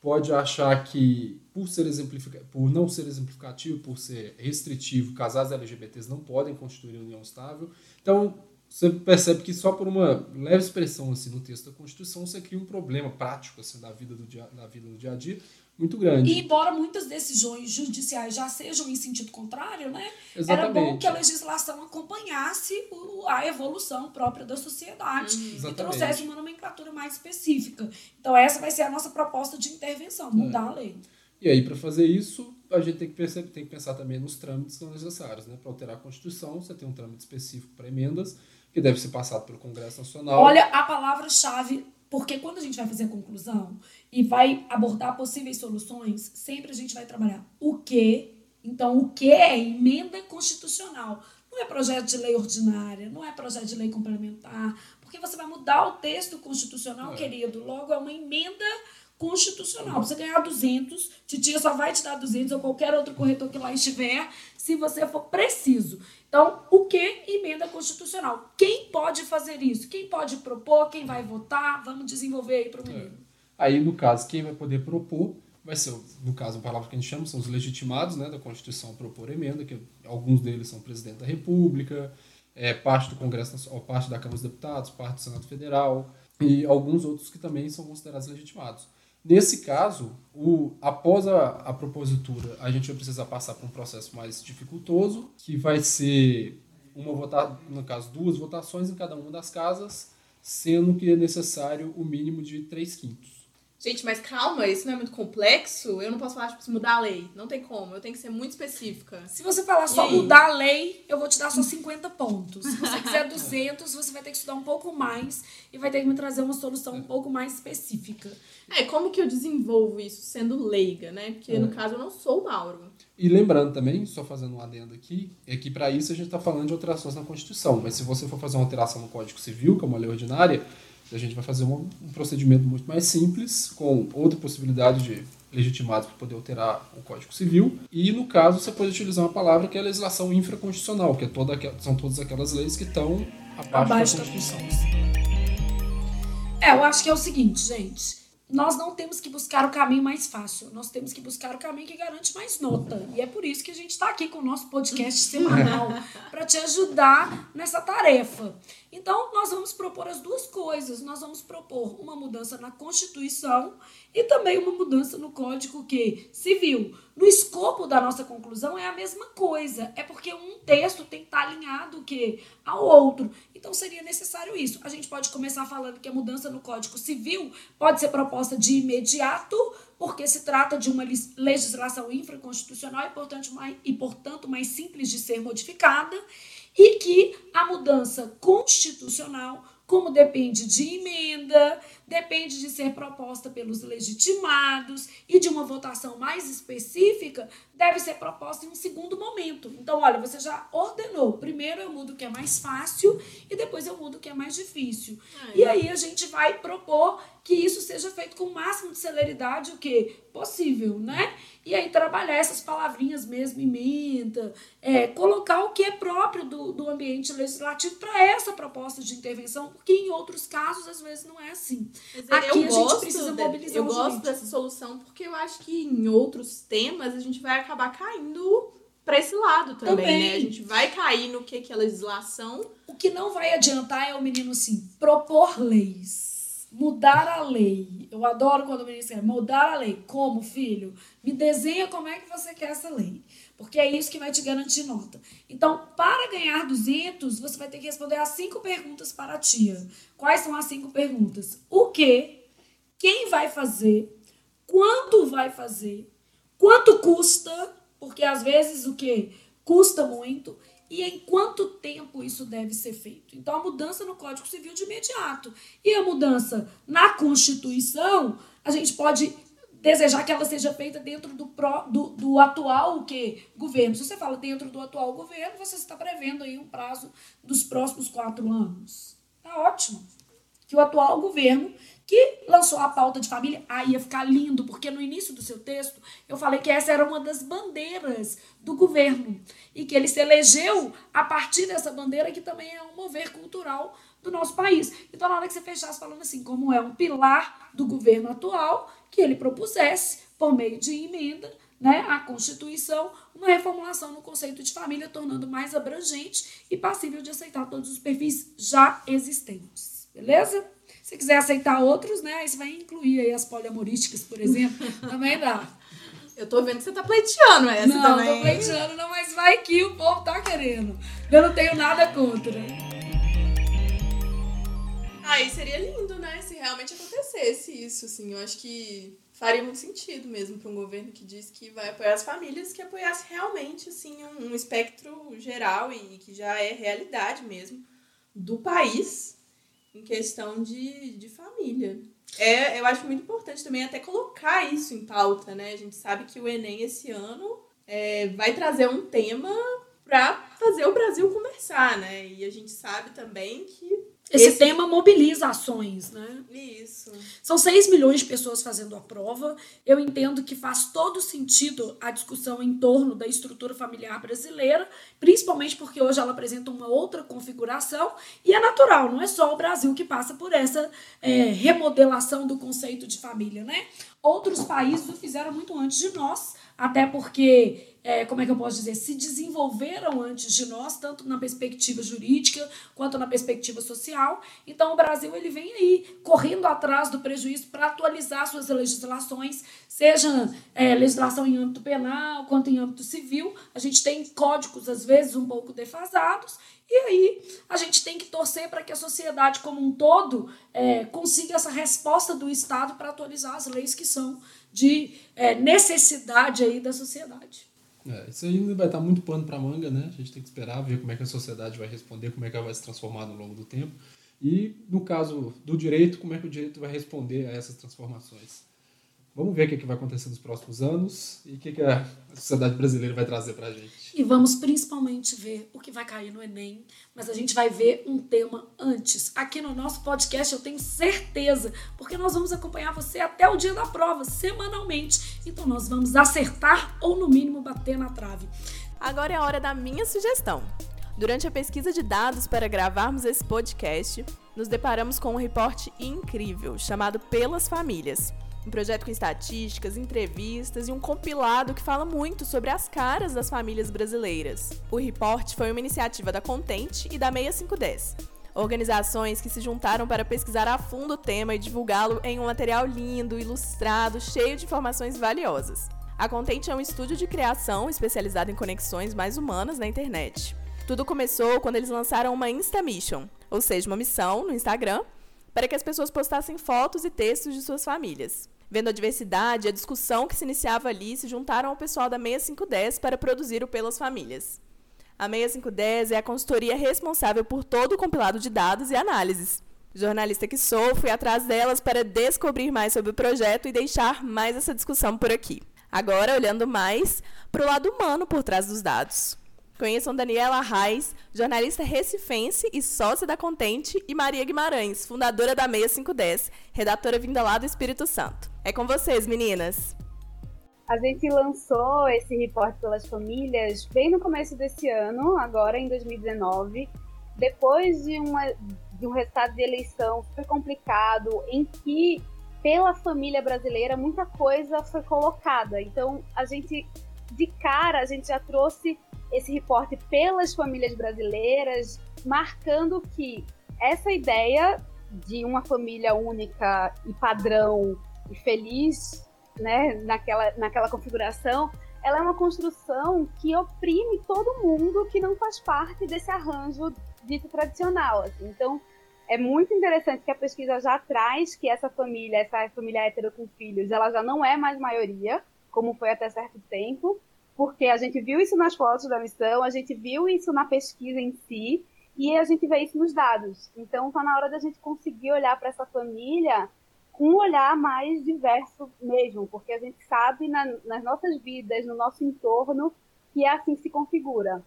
pode achar que por ser exemplifica, por não ser exemplificativo, por ser restritivo, casais LGBTs não podem constituir união estável. Então, você percebe que só por uma leve expressão assim no texto da Constituição você cria um problema prático assim da vida do dia, da vida do dia a dia muito grande. E embora muitas decisões judiciais já sejam em sentido contrário, né? Exatamente. Era bom que a legislação acompanhasse o, a evolução própria da sociedade uhum. e trouxesse uma nomenclatura mais específica. Então essa vai ser a nossa proposta de intervenção, mudar é. a lei. E aí, para fazer isso, a gente tem que, perceber, tem que pensar também nos trâmites que são necessários. Né? Para alterar a Constituição, você tem um trâmite específico para emendas, que deve ser passado pelo Congresso Nacional. Olha a palavra-chave, porque quando a gente vai fazer a conclusão e vai abordar possíveis soluções, sempre a gente vai trabalhar o que. Então, o que é emenda constitucional? Não é projeto de lei ordinária, não é projeto de lei complementar, porque você vai mudar o texto constitucional, é. querido. Logo, é uma emenda constitucional. Você ganhar 200, titia só vai te dar 200 ou qualquer outro corretor que lá estiver, se você for preciso. Então, o que emenda constitucional? Quem pode fazer isso? Quem pode propor? Quem vai votar? Vamos desenvolver aí para o menino. É. Aí, no caso, quem vai poder propor vai ser, no caso, a palavra que a gente chama são os legitimados né, da Constituição a propor emenda, que alguns deles são presidente da República, é, parte do Congresso, parte da Câmara dos Deputados, parte do Senado Federal, e alguns outros que também são considerados legitimados. Nesse caso, o, após a, a propositura, a gente vai precisar passar por um processo mais dificultoso, que vai ser uma vota, no caso, duas votações em cada uma das casas, sendo que é necessário o mínimo de três quintos. Gente, mas calma, isso não é muito complexo? Eu não posso falar, tipo, mudar a lei. Não tem como, eu tenho que ser muito específica. Se você falar só mudar a lei, eu vou te dar só 50 pontos. Se você quiser 200, você vai ter que estudar um pouco mais e vai ter que me trazer uma solução um pouco mais específica. É, como que eu desenvolvo isso sendo leiga, né? Porque é. no caso eu não sou o Mauro. E lembrando também, só fazendo um adendo aqui, é que para isso a gente está falando de alterações na Constituição. Mas se você for fazer uma alteração no Código Civil, que é uma lei ordinária, a gente vai fazer um, um procedimento muito mais simples, com outra possibilidade de legitimados para poder alterar o Código Civil. E, no caso, você pode utilizar uma palavra que é a legislação infraconstitucional, que é toda, são todas aquelas leis que estão abaixo, abaixo da Constituição. É, eu acho que é o seguinte, gente nós não temos que buscar o caminho mais fácil, nós temos que buscar o caminho que garante mais nota. E é por isso que a gente está aqui com o nosso podcast semanal para te ajudar nessa tarefa. Então, nós vamos propor as duas coisas. Nós vamos propor uma mudança na Constituição e também uma mudança no Código que Civil. No escopo da nossa conclusão é a mesma coisa. É porque um texto tem que estar alinhado que ao outro. Então seria necessário isso. A gente pode começar falando que a mudança no Código Civil pode ser proposta de imediato, porque se trata de uma legislação infraconstitucional e, portanto, mais, e, portanto, mais simples de ser modificada e que a mudança constitucional, como depende de emenda, depende de ser proposta pelos legitimados e de uma votação mais específica, deve ser proposta em um segundo momento. Então, olha, você já ordenou. Primeiro eu mudo o que é mais fácil e depois eu mudo o que é mais difícil. e aí a gente vai propor que isso seja feito com o máximo de celeridade, o que possível, né? E aí trabalhar essas palavrinhas mesmo, emenda, é, colocar o que é próprio do, do ambiente legislativo para essa proposta de intervenção, porque em outros casos às vezes não é assim. Aqui a gente precisa mobilizar Eu gosto dessa solução porque eu acho que em outros temas a gente vai acabar caindo para esse lado também, também, né? A gente vai cair no que, que é legislação. O que não vai adiantar é o menino assim, propor leis mudar a lei. Eu adoro quando o menino escreve mudar a lei. Como, filho? Me desenha como é que você quer essa lei. Porque é isso que vai te garantir nota. Então, para ganhar 200, você vai ter que responder as cinco perguntas para a tia. Quais são as cinco perguntas? O que? Quem vai fazer? Quanto vai fazer? Quanto custa? Porque às vezes o que? Custa muito e em quanto tempo isso deve ser feito. Então, a mudança no Código Civil de imediato. E a mudança na Constituição, a gente pode desejar que ela seja feita dentro do, pro, do, do atual que, governo. Se você fala dentro do atual governo, você está prevendo aí um prazo dos próximos quatro anos. Tá ótimo. Que o atual governo que lançou a pauta de família, aí ia ficar lindo, porque no início do seu texto eu falei que essa era uma das bandeiras do governo e que ele se elegeu a partir dessa bandeira que também é um mover cultural do nosso país. Então, na hora que você fechasse falando assim, como é um pilar do governo atual, que ele propusesse, por meio de emenda, né, à Constituição, uma reformulação no conceito de família, tornando mais abrangente e passível de aceitar todos os perfis já existentes. Beleza? Se quiser aceitar outros, né? Aí você vai incluir aí as poliamorísticas, por exemplo, também dá. Eu tô vendo que você tá pleiteando essa não, também. Não, tô pleiteando, não, mas vai que o povo tá querendo. Eu não tenho nada contra. Aí seria lindo, né? Se realmente acontecesse isso, assim. Eu acho que faria muito sentido mesmo para um governo que diz que vai apoiar as famílias, que apoiasse realmente, assim, um, um espectro geral e que já é realidade mesmo do país em questão de, de família. É, eu acho muito importante também até colocar isso em pauta, né? A gente sabe que o Enem esse ano é, vai trazer um tema para fazer o Brasil conversar, né? E a gente sabe também que esse, Esse, tema mobiliza ações, né? Isso. São 6 milhões de pessoas fazendo a prova. Eu entendo que faz todo sentido a discussão em torno da estrutura familiar brasileira, principalmente porque hoje ela apresenta uma outra configuração e é natural, não é só o Brasil que passa por essa é, remodelação do conceito de família, né? Outros países o fizeram muito antes de nós, até porque é, como é que eu posso dizer, se desenvolveram antes de nós, tanto na perspectiva jurídica quanto na perspectiva social. Então, o Brasil ele vem aí correndo atrás do prejuízo para atualizar suas legislações, seja é, legislação em âmbito penal quanto em âmbito civil. A gente tem códigos, às vezes, um pouco defasados, e aí a gente tem que torcer para que a sociedade como um todo é, consiga essa resposta do Estado para atualizar as leis que são de é, necessidade aí da sociedade. É, isso ainda vai estar muito pano para manga, né? A gente tem que esperar, ver como é que a sociedade vai responder, como é que ela vai se transformar no longo do tempo. E, no caso do direito, como é que o direito vai responder a essas transformações. Vamos ver o que, é que vai acontecer nos próximos anos e o que, é que a sociedade brasileira vai trazer para a gente. E vamos principalmente ver o que vai cair no Enem, mas a gente vai ver um tema antes. Aqui no nosso podcast eu tenho certeza, porque nós vamos acompanhar você até o dia da prova, semanalmente. Então nós vamos acertar ou, no mínimo, bater na trave. Agora é a hora da minha sugestão. Durante a pesquisa de dados para gravarmos esse podcast, nos deparamos com um reporte incrível chamado Pelas Famílias um projeto com estatísticas, entrevistas e um compilado que fala muito sobre as caras das famílias brasileiras. O report foi uma iniciativa da Contente e da 6510, organizações que se juntaram para pesquisar a fundo o tema e divulgá-lo em um material lindo, ilustrado, cheio de informações valiosas. A Contente é um estúdio de criação especializado em conexões mais humanas na internet. Tudo começou quando eles lançaram uma Insta Mission, ou seja, uma missão no Instagram para que as pessoas postassem fotos e textos de suas famílias. Vendo a diversidade a discussão que se iniciava ali, se juntaram ao pessoal da 6510 para produzir o Pelas Famílias. A 6510 é a consultoria responsável por todo o compilado de dados e análises. Jornalista que sou, fui atrás delas para descobrir mais sobre o projeto e deixar mais essa discussão por aqui. Agora, olhando mais para o lado humano por trás dos dados. Conheçam Daniela Reis, jornalista recifense e sócia da Contente, e Maria Guimarães, fundadora da 6510, redatora vinda lá do Espírito Santo. É com vocês, meninas. A gente lançou esse reporte pelas famílias bem no começo desse ano, agora em 2019, depois de, uma, de um resultado de eleição super complicado, em que, pela família brasileira, muita coisa foi colocada. Então, a gente, de cara, a gente já trouxe esse reporte pelas famílias brasileiras, marcando que essa ideia de uma família única e padrão e feliz, né, naquela, naquela configuração, ela é uma construção que oprime todo mundo que não faz parte desse arranjo dito tradicional. Assim. Então, é muito interessante que a pesquisa já traz que essa família, essa família hétero com filhos, ela já não é mais maioria, como foi até certo tempo, porque a gente viu isso nas fotos da missão, a gente viu isso na pesquisa em si, e a gente vê isso nos dados. Então, está na hora da gente conseguir olhar para essa família com um olhar mais diverso mesmo, porque a gente sabe na, nas nossas vidas, no nosso entorno, que é assim que se configura.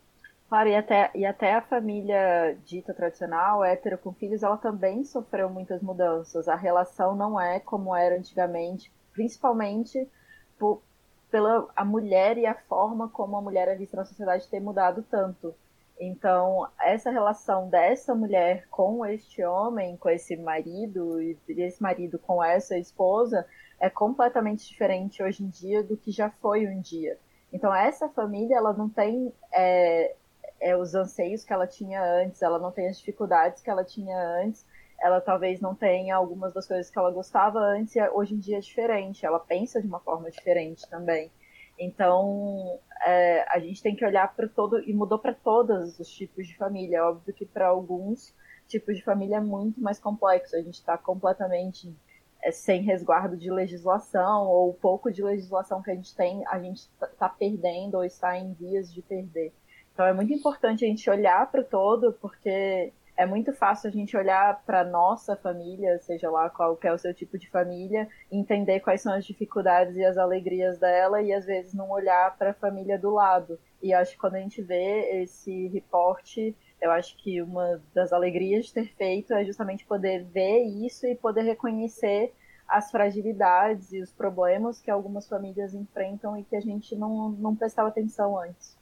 Claro, e até, e até a família dita tradicional, hétero com filhos, ela também sofreu muitas mudanças. A relação não é como era antigamente, principalmente por, pela a mulher e a forma como a mulher é vista na sociedade ter mudado tanto. Então, essa relação dessa mulher com este homem, com esse marido, e desse marido com essa esposa, é completamente diferente hoje em dia do que já foi um dia. Então, essa família, ela não tem é, é, os anseios que ela tinha antes, ela não tem as dificuldades que ela tinha antes, ela talvez não tenha algumas das coisas que ela gostava antes e hoje em dia é diferente, ela pensa de uma forma diferente também. Então, é, a gente tem que olhar para todo e mudou para todos os tipos de família. É óbvio que para alguns tipos de família é muito mais complexo. A gente está completamente é, sem resguardo de legislação ou pouco de legislação que a gente tem, a gente está tá perdendo ou está em vias de perder. Então, é muito importante a gente olhar para o todo, porque é muito fácil a gente olhar para nossa família, seja lá qual que é o seu tipo de família, entender quais são as dificuldades e as alegrias dela e às vezes não olhar para a família do lado. E acho que quando a gente vê esse reporte, eu acho que uma das alegrias de ter feito é justamente poder ver isso e poder reconhecer as fragilidades e os problemas que algumas famílias enfrentam e que a gente não, não prestava atenção antes.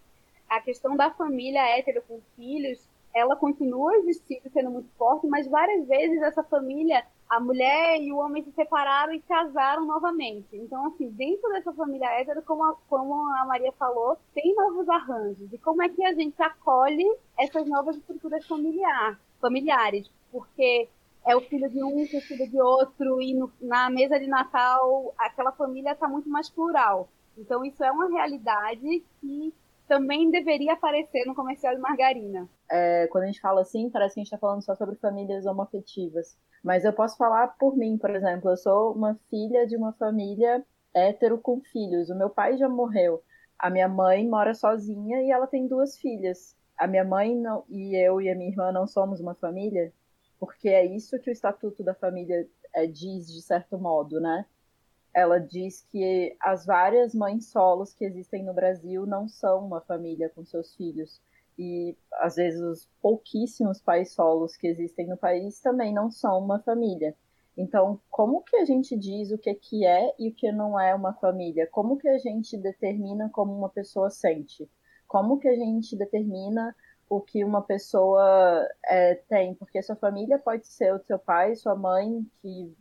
A questão da família hétero com filhos ela continua existindo, sendo muito forte, mas várias vezes essa família, a mulher e o homem se separaram e casaram novamente. Então, assim, dentro dessa família hétero, como a, como a Maria falou, tem novos arranjos. E como é que a gente acolhe essas novas estruturas familiar, familiares? Porque é o filho de um com o filho de outro, e no, na mesa de Natal aquela família está muito mais plural. Então, isso é uma realidade que também deveria aparecer no comercial de margarina. É, quando a gente fala assim, parece que a gente está falando só sobre famílias homoafetivas. Mas eu posso falar por mim, por exemplo. Eu sou uma filha de uma família hétero com filhos. O meu pai já morreu. A minha mãe mora sozinha e ela tem duas filhas. A minha mãe não, e eu e a minha irmã não somos uma família, porque é isso que o Estatuto da Família é, diz, de certo modo, né? Ela diz que as várias mães solos que existem no Brasil não são uma família com seus filhos. E às vezes os pouquíssimos pais solos que existem no país também não são uma família. Então, como que a gente diz o que, que é e o que não é uma família? Como que a gente determina como uma pessoa sente? Como que a gente determina o que uma pessoa é, tem? Porque sua família pode ser o seu pai, sua mãe, que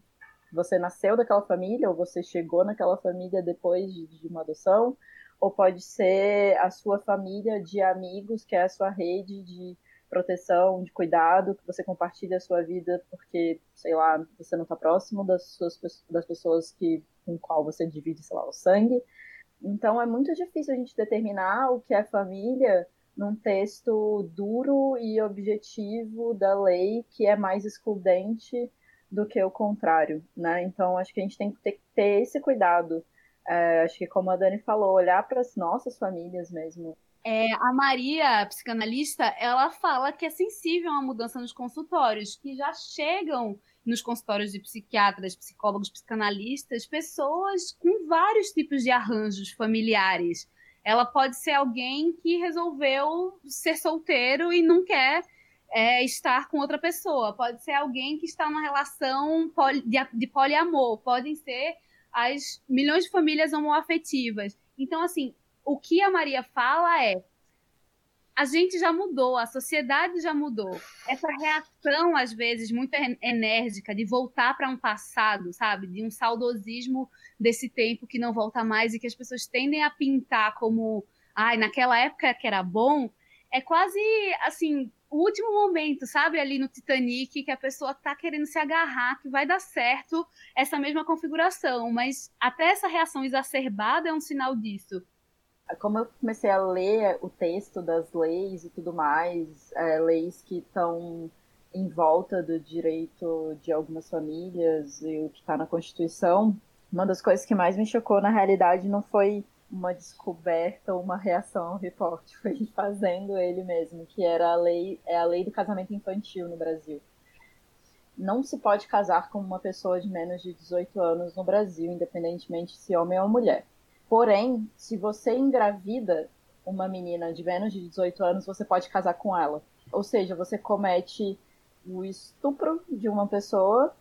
você nasceu daquela família, ou você chegou naquela família depois de, de uma adoção, ou pode ser a sua família de amigos, que é a sua rede de proteção, de cuidado, que você compartilha a sua vida porque, sei lá, você não está próximo das, suas, das pessoas que, com qual você divide, sei lá, o sangue. Então é muito difícil a gente determinar o que é família num texto duro e objetivo da lei que é mais excludente do que o contrário, né? Então acho que a gente tem que ter, ter esse cuidado. É, acho que como a Dani falou, olhar para as nossas famílias mesmo. É, a Maria, a psicanalista, ela fala que é sensível uma mudança nos consultórios, que já chegam nos consultórios de psiquiatras, psicólogos, psicanalistas, pessoas com vários tipos de arranjos familiares. Ela pode ser alguém que resolveu ser solteiro e não quer é, estar com outra pessoa. Pode ser alguém que está numa relação poli, de, de poliamor. Podem ser as milhões de famílias homoafetivas. Então, assim, o que a Maria fala é a gente já mudou, a sociedade já mudou. Essa reação, às vezes, muito enérgica de voltar para um passado, sabe? De um saudosismo desse tempo que não volta mais e que as pessoas tendem a pintar como, ai, naquela época que era bom, é quase assim, o último momento, sabe, ali no Titanic, que a pessoa tá querendo se agarrar, que vai dar certo essa mesma configuração, mas até essa reação exacerbada é um sinal disso. Como eu comecei a ler o texto das leis e tudo mais, é, leis que estão em volta do direito de algumas famílias e o que está na Constituição, uma das coisas que mais me chocou na realidade não foi uma descoberta ou uma reação ao reporte, foi fazendo ele mesmo, que era a lei, é a lei do casamento infantil no Brasil. Não se pode casar com uma pessoa de menos de 18 anos no Brasil, independentemente se homem ou mulher. Porém, se você engravida uma menina de menos de 18 anos, você pode casar com ela. Ou seja, você comete o estupro de uma pessoa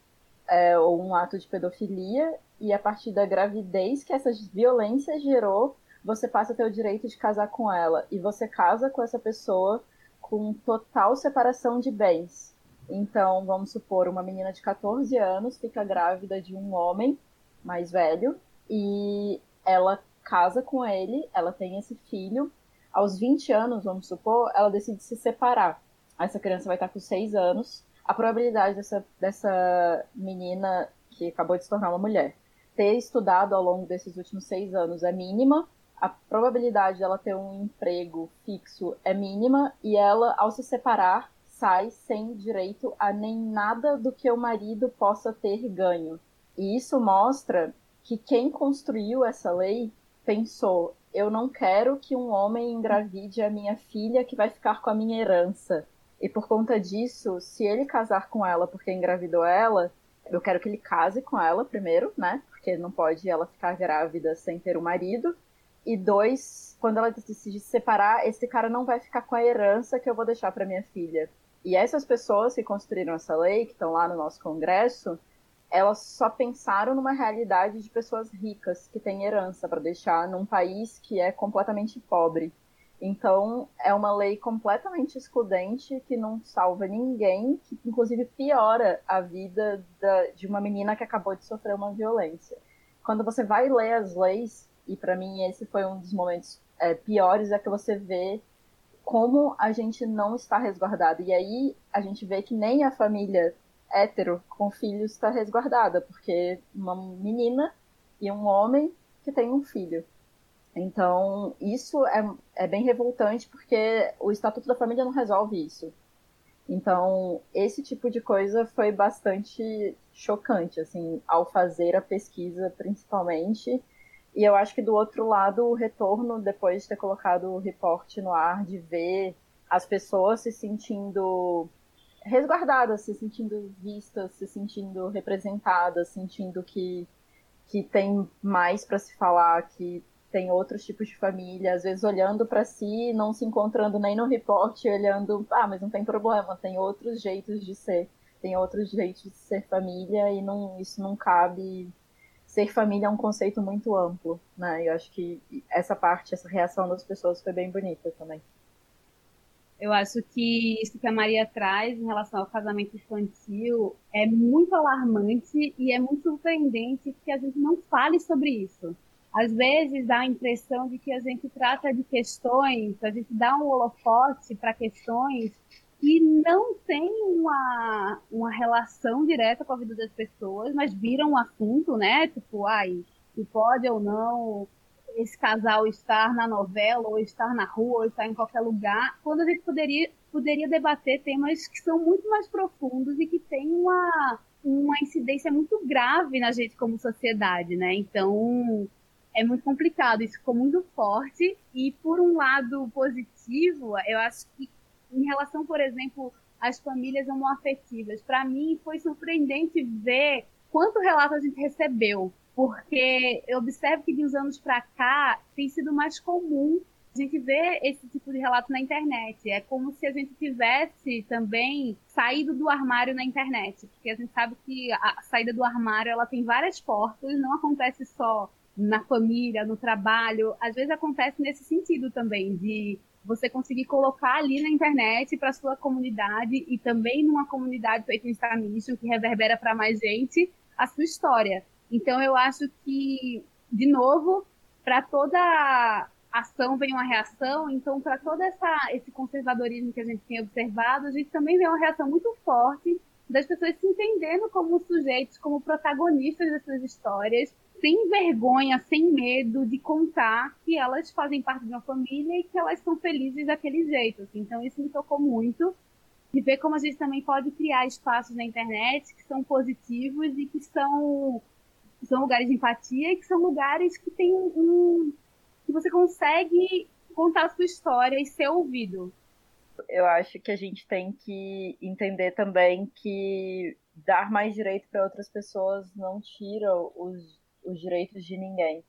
é, ou um ato de pedofilia e a partir da gravidez que essa violência gerou, você passa a ter o direito de casar com ela. E você casa com essa pessoa com total separação de bens. Então, vamos supor, uma menina de 14 anos fica grávida de um homem mais velho e ela casa com ele, ela tem esse filho. Aos 20 anos, vamos supor, ela decide se separar. Essa criança vai estar com 6 anos. A probabilidade dessa, dessa menina que acabou de se tornar uma mulher ter estudado ao longo desses últimos seis anos é mínima, a probabilidade dela ter um emprego fixo é mínima e ela, ao se separar, sai sem direito a nem nada do que o marido possa ter ganho. E isso mostra que quem construiu essa lei pensou: eu não quero que um homem engravide a minha filha que vai ficar com a minha herança. E por conta disso, se ele casar com ela porque engravidou ela, eu quero que ele case com ela primeiro, né? porque não pode ela ficar grávida sem ter um marido. E dois, quando ela decide se separar, esse cara não vai ficar com a herança que eu vou deixar para minha filha. E essas pessoas que construíram essa lei, que estão lá no nosso Congresso, elas só pensaram numa realidade de pessoas ricas que têm herança para deixar num país que é completamente pobre. Então, é uma lei completamente excludente que não salva ninguém, que inclusive piora a vida da, de uma menina que acabou de sofrer uma violência. Quando você vai ler as leis, e para mim esse foi um dos momentos é, piores, é que você vê como a gente não está resguardado. E aí a gente vê que nem a família hétero com filhos está resguardada, porque uma menina e um homem que tem um filho. Então, isso é, é bem revoltante porque o Estatuto da Família não resolve isso. Então, esse tipo de coisa foi bastante chocante, assim, ao fazer a pesquisa, principalmente. E eu acho que do outro lado, o retorno, depois de ter colocado o reporte no ar, de ver as pessoas se sentindo resguardadas, se sentindo vistas, se sentindo representadas, sentindo que que tem mais para se falar, que tem outros tipos de família, às vezes olhando para si, não se encontrando nem no reporte, olhando, ah, mas não tem problema, tem outros jeitos de ser, tem outros jeitos de ser família e não, isso não cabe. Ser família é um conceito muito amplo, né? Eu acho que essa parte, essa reação das pessoas foi bem bonita também. Eu acho que isso que a Maria traz em relação ao casamento infantil é muito alarmante e é muito surpreendente que a gente não fale sobre isso. Às vezes dá a impressão de que a gente trata de questões, a gente dá um holofote para questões que não têm uma, uma relação direta com a vida das pessoas, mas viram um assunto, né? Tipo, ai, se pode ou não esse casal estar na novela, ou estar na rua, ou estar em qualquer lugar, quando a gente poderia, poderia debater temas que são muito mais profundos e que têm uma, uma incidência muito grave na gente como sociedade, né? Então, é muito complicado, isso ficou muito forte. E, por um lado positivo, eu acho que, em relação, por exemplo, às famílias homoafetivas, para mim foi surpreendente ver quanto relato a gente recebeu porque eu observo que de uns anos para cá tem sido mais comum a gente ver esse tipo de relato na internet. É como se a gente tivesse também saído do armário na internet, porque a gente sabe que a saída do armário ela tem várias portas, não acontece só na família, no trabalho, às vezes acontece nesse sentido também de você conseguir colocar ali na internet para sua comunidade e também numa comunidade feita em Star Mission que reverbera para mais gente a sua história. Então eu acho que, de novo, para toda ação vem uma reação, então para todo essa, esse conservadorismo que a gente tem observado, a gente também vê uma reação muito forte das pessoas se entendendo como sujeitos, como protagonistas dessas histórias, sem vergonha, sem medo de contar que elas fazem parte de uma família e que elas são felizes daquele jeito. Assim. Então isso me tocou muito de ver como a gente também pode criar espaços na internet que são positivos e que são são lugares de empatia e que são lugares que tem um. que você consegue contar a sua história e ser ouvido. Eu acho que a gente tem que entender também que dar mais direito para outras pessoas não tira os, os direitos de ninguém.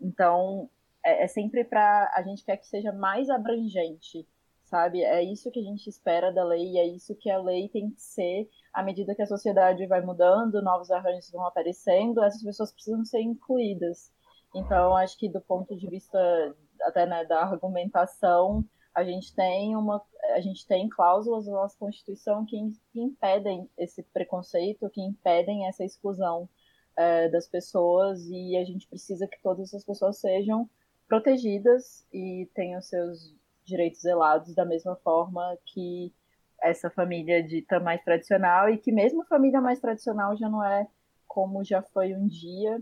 Então, é, é sempre para. A gente quer que seja mais abrangente, sabe? É isso que a gente espera da lei, é isso que a lei tem que ser à medida que a sociedade vai mudando, novos arranjos vão aparecendo, essas pessoas precisam ser incluídas. Então, acho que do ponto de vista até né, da argumentação, a gente tem uma a gente tem cláusulas na nossa Constituição que impedem esse preconceito, que impedem essa exclusão é, das pessoas e a gente precisa que todas as pessoas sejam protegidas e tenham seus direitos zelados da mesma forma que essa família dita mais tradicional e que mesmo família mais tradicional já não é como já foi um dia,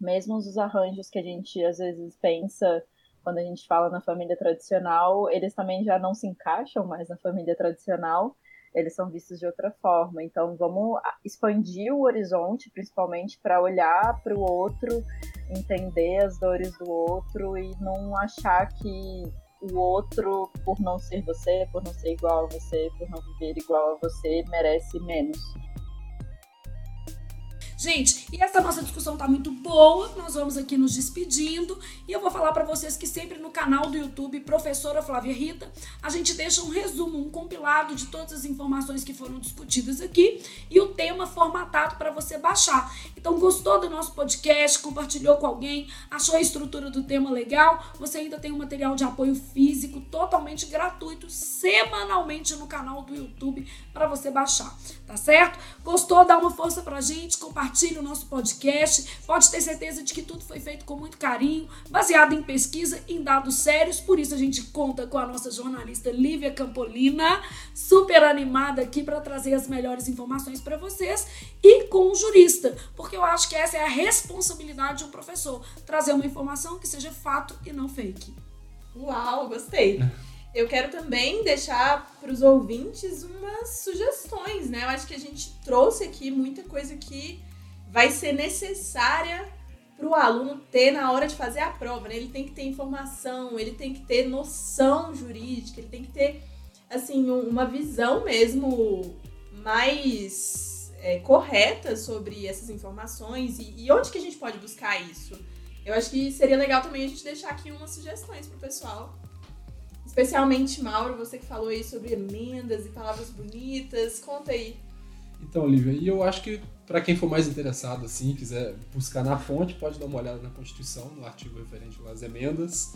mesmo os arranjos que a gente às vezes pensa quando a gente fala na família tradicional, eles também já não se encaixam mais na família tradicional, eles são vistos de outra forma. Então vamos expandir o horizonte, principalmente para olhar para o outro, entender as dores do outro e não achar que o outro, por não ser você, por não ser igual a você, por não viver igual a você, merece menos. Gente, e essa nossa discussão tá muito boa. Nós vamos aqui nos despedindo e eu vou falar para vocês que sempre no canal do YouTube Professora Flávia Rita, a gente deixa um resumo, um compilado de todas as informações que foram discutidas aqui e o tema formatado para você baixar. Então, gostou do nosso podcast, compartilhou com alguém, achou a estrutura do tema legal? Você ainda tem um material de apoio físico totalmente gratuito semanalmente no canal do YouTube para você baixar, tá certo? Gostou? Dá uma força pra gente, compartilha compartilhe o nosso podcast. Pode ter certeza de que tudo foi feito com muito carinho, baseado em pesquisa, em dados sérios. Por isso a gente conta com a nossa jornalista Lívia Campolina, super animada aqui para trazer as melhores informações para vocês, e com o jurista, porque eu acho que essa é a responsabilidade de um professor, trazer uma informação que seja fato e não fake. Uau, gostei. Eu quero também deixar para os ouvintes umas sugestões, né? Eu acho que a gente trouxe aqui muita coisa que vai ser necessária para o aluno ter na hora de fazer a prova. Né? Ele tem que ter informação, ele tem que ter noção jurídica, ele tem que ter assim uma visão mesmo mais é, corretas sobre essas informações e, e onde que a gente pode buscar isso. Eu acho que seria legal também a gente deixar aqui umas sugestões pro pessoal. Especialmente, Mauro, você que falou aí sobre emendas e palavras bonitas. Conta aí. Então, Lívia, e eu acho que para quem for mais interessado, assim, quiser buscar na fonte, pode dar uma olhada na Constituição, no artigo referente às emendas.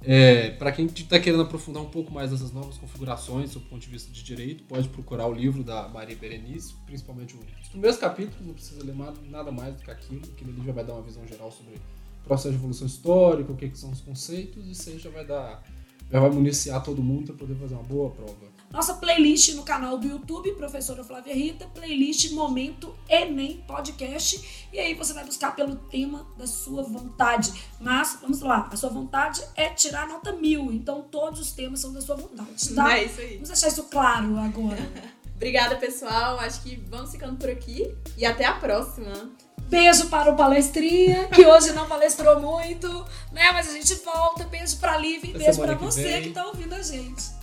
É, para quem está querendo aprofundar um pouco mais dessas novas configurações, do ponto de vista de direito, pode procurar o livro da Maria Berenice, principalmente os primeiros capítulos, não precisa ler nada mais do que aquilo, que ele já vai dar uma visão geral sobre o processo de evolução histórica, o que, que são os conceitos, e isso aí já vai dar, já vai municiar todo mundo para poder fazer uma boa prova. Nossa playlist no canal do YouTube, Professora Flávia Rita, playlist Momento Enem Podcast. E aí você vai buscar pelo tema da sua vontade. Mas, vamos lá, a sua vontade é tirar nota mil. Então todos os temas são da sua vontade, tá? É isso aí. Vamos deixar isso claro agora. Obrigada, pessoal. Acho que vamos ficando por aqui. E até a próxima. Beijo para o palestrinha, que hoje não palestrou muito, né? Mas a gente volta. Beijo para a Lívia e beijo para você que está ouvindo a gente.